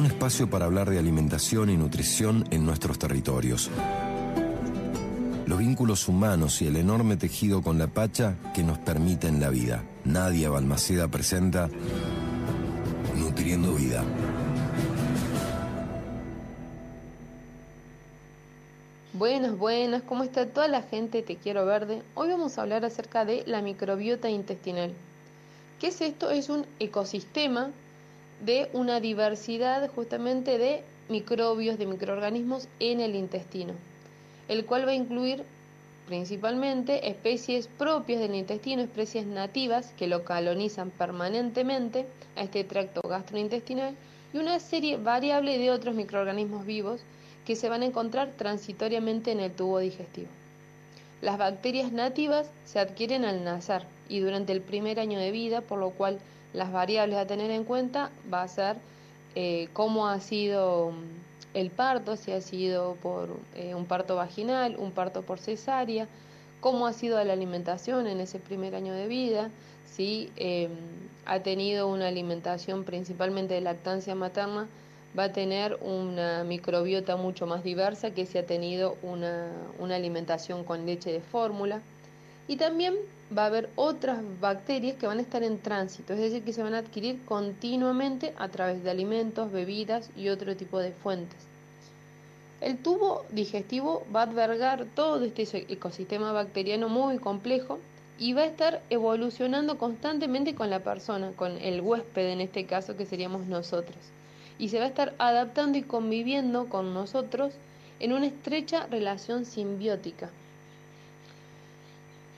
Un espacio para hablar de alimentación y nutrición en nuestros territorios. Los vínculos humanos y el enorme tejido con la Pacha que nos permiten la vida. Nadia Balmaceda presenta Nutriendo Vida. Buenas, buenas, ¿cómo está toda la gente? Te quiero verde. Hoy vamos a hablar acerca de la microbiota intestinal. ¿Qué es esto? Es un ecosistema de una diversidad justamente de microbios, de microorganismos en el intestino, el cual va a incluir principalmente especies propias del intestino, especies nativas que lo colonizan permanentemente a este tracto gastrointestinal y una serie variable de otros microorganismos vivos que se van a encontrar transitoriamente en el tubo digestivo. Las bacterias nativas se adquieren al nacer y durante el primer año de vida, por lo cual las variables a tener en cuenta va a ser eh, cómo ha sido mm, el parto, si ha sido por eh, un parto vaginal, un parto por cesárea, cómo ha sido la alimentación en ese primer año de vida, si em, ha tenido una alimentación principalmente de lactancia materna, va a tener una microbiota mucho más diversa que si ha tenido una, una alimentación con leche de fórmula. Y también va a haber otras bacterias que van a estar en tránsito, es decir, que se van a adquirir continuamente a través de alimentos, bebidas y otro tipo de fuentes. El tubo digestivo va a albergar todo este ecosistema bacteriano muy complejo y va a estar evolucionando constantemente con la persona, con el huésped en este caso que seríamos nosotros. Y se va a estar adaptando y conviviendo con nosotros en una estrecha relación simbiótica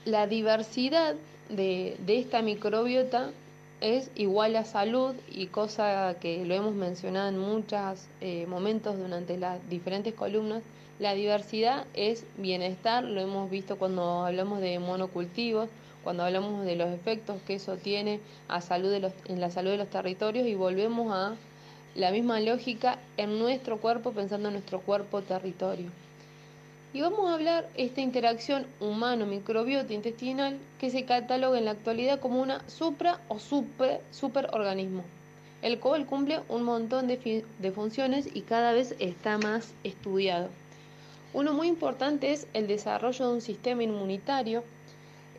la diversidad de, esta microbiota es igual a salud y cosa que lo hemos mencionado en muchos eh, momentos durante las diferentes columnas, la diversidad es bienestar, lo hemos visto cuando hablamos de monocultivos, cuando hablamos de los efectos que eso tiene a salud de los, en la salud de los territorios y volvemos a la misma lógica en nuestro cuerpo pensando en nuestro cuerpo territorio. Y vamos a hablar esta interacción humano-microbiota intestinal que se cataloga en la actualidad como una supra o super, superorganismo, el cual cumple un montón de, de funciones y cada vez está más estudiado. Uno muy importante es el desarrollo de un sistema inmunitario,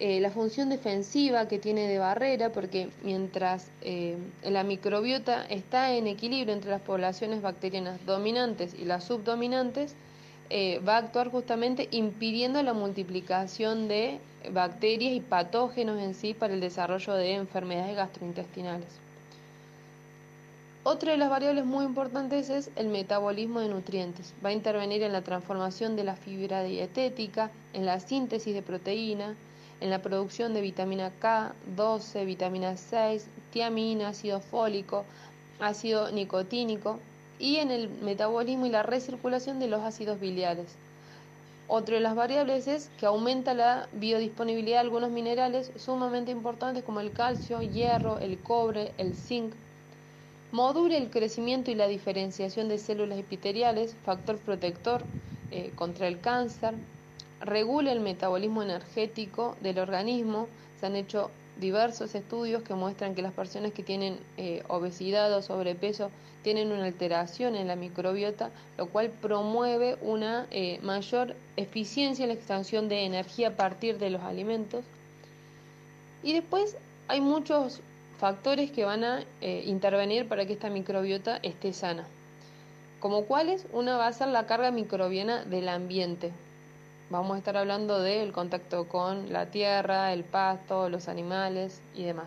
eh, la función defensiva que tiene de barrera, porque mientras eh, la microbiota está en equilibrio entre las poblaciones bacterianas dominantes y las subdominantes, eh, va a actuar justamente impidiendo la multiplicación de bacterias y patógenos en sí para el desarrollo de enfermedades gastrointestinales. Otra de las variables muy importantes es el metabolismo de nutrientes. Va a intervenir en la transformación de la fibra dietética, en la síntesis de proteína, en la producción de vitamina K, 12, vitamina 6, tiamina, ácido fólico, ácido nicotínico, y en el metabolismo y la recirculación de los ácidos biliares. Otra de las variables es que aumenta la biodisponibilidad de algunos minerales sumamente importantes como el calcio, hierro, el cobre, el zinc. Modula el crecimiento y la diferenciación de células epiteliales, factor protector eh, contra el cáncer. Regula el metabolismo energético del organismo. Se han hecho diversos estudios que muestran que las personas que tienen eh, obesidad o sobrepeso tienen una alteración en la microbiota, lo cual promueve una eh, mayor eficiencia en la extracción de energía a partir de los alimentos. Y después hay muchos factores que van a eh, intervenir para que esta microbiota esté sana. Como cuáles, una va a ser la carga microbiana del ambiente, Vamos a estar hablando del contacto con la tierra, el pasto, los animales y demás.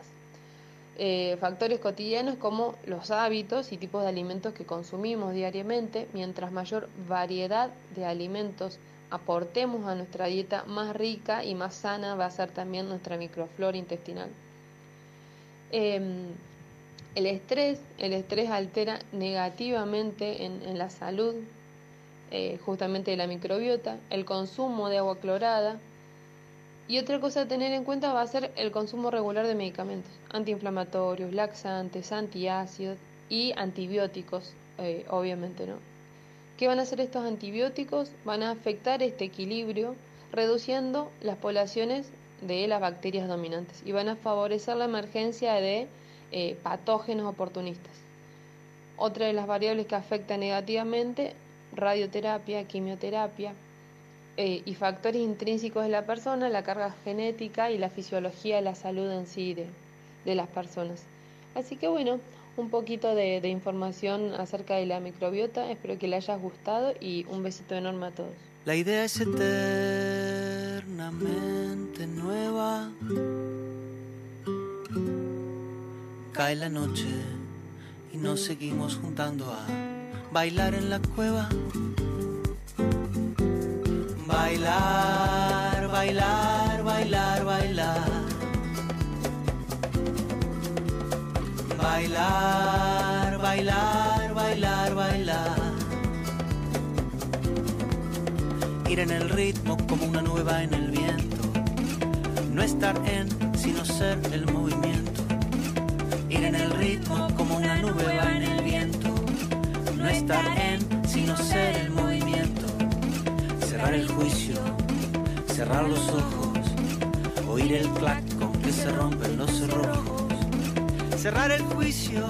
Eh, factores cotidianos como los hábitos y tipos de alimentos que consumimos diariamente. Mientras mayor variedad de alimentos aportemos a nuestra dieta, más rica y más sana va a ser también nuestra microflora intestinal. Em, el estrés, el estrés altera negativamente en la salud eh, justamente de la microbiota, el consumo de agua clorada y otra cosa a tener en cuenta va a ser el consumo regular de medicamentos, antiinflamatorios, laxantes, antiácidos y antibióticos, eh, obviamente, ¿no? ¿Qué van a hacer estos antibióticos? Van a afectar este equilibrio reduciendo las poblaciones de las bacterias dominantes y van a favorecer la emergencia de eh, patógenos oportunistas. Otra de las variables que afecta negativamente, radioterapia, quimioterapia eh, y factores intrínsecos de la persona, la carga genética y la fisiología de la salud en sí de, las personas. Así que bueno, un poquito de, información acerca de la microbiota, espero que le hayas gustado y un besito enorme a todos. La idea es eternamente nueva. Cae la noche y nos seguimos juntando a bailar en la cueva. Bailar, bailar, bailar, bailar. Bailar, bailar, bailar, bailar. Ir en el ritmo como una nueva en el viento. No estar en, sino ser el movimiento. Ir en el ritmo como una nueva en el viento. Estar en, sino ser el movimiento. Cerrar el juicio, cerrar los ojos. Oír el clac con que se rompen los cerrojos. Cerrar el juicio,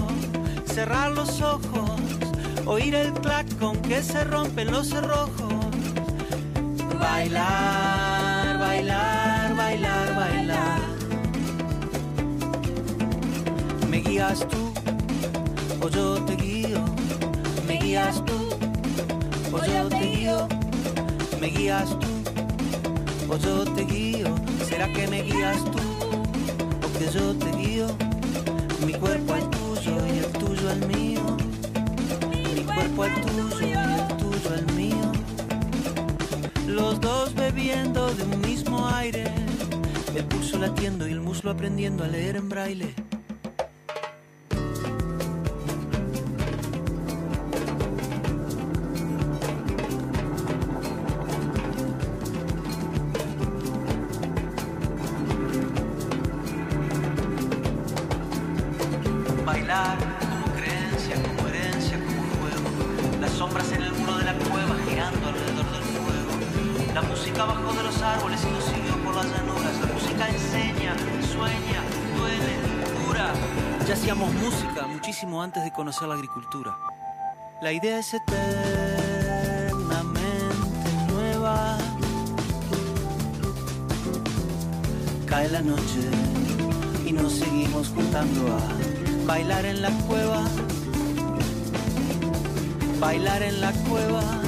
cerrar los ojos. Oír el clac con que se rompen los cerrojos. Bailar, bailar, bailar, bailar. Me guías tú o yo te guío. Guías tú o yo te guío. Me guías tú o yo te guío. ¿Será que me guías tú o que yo te guío? Mi cuerpo al tuyo y el tuyo al mío. Mi cuerpo al tuyo y el tuyo al mío los dos bebiendo de un mismo aire, el pulso latiendo y el muslo aprendiendo a leer en braille. La música bajó de los árboles y nos siguió por las llanuras. La música enseña, sueña, duele, cura. Ya hacíamos música muchísimo antes de conocer la agricultura. La idea es eternamente nueva. Cae la noche y nos seguimos juntando a bailar en la cueva. Bailar en la cueva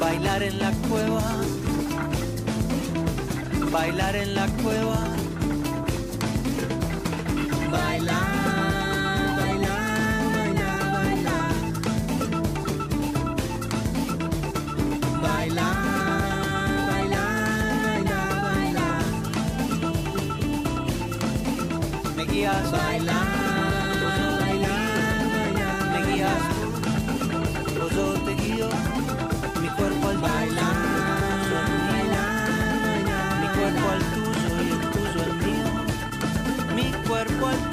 bailar en la cueva, bailar en la cueva, bailar. guías, bailar, bailar, bailar, me guías, vos yo te guío. cuerpo al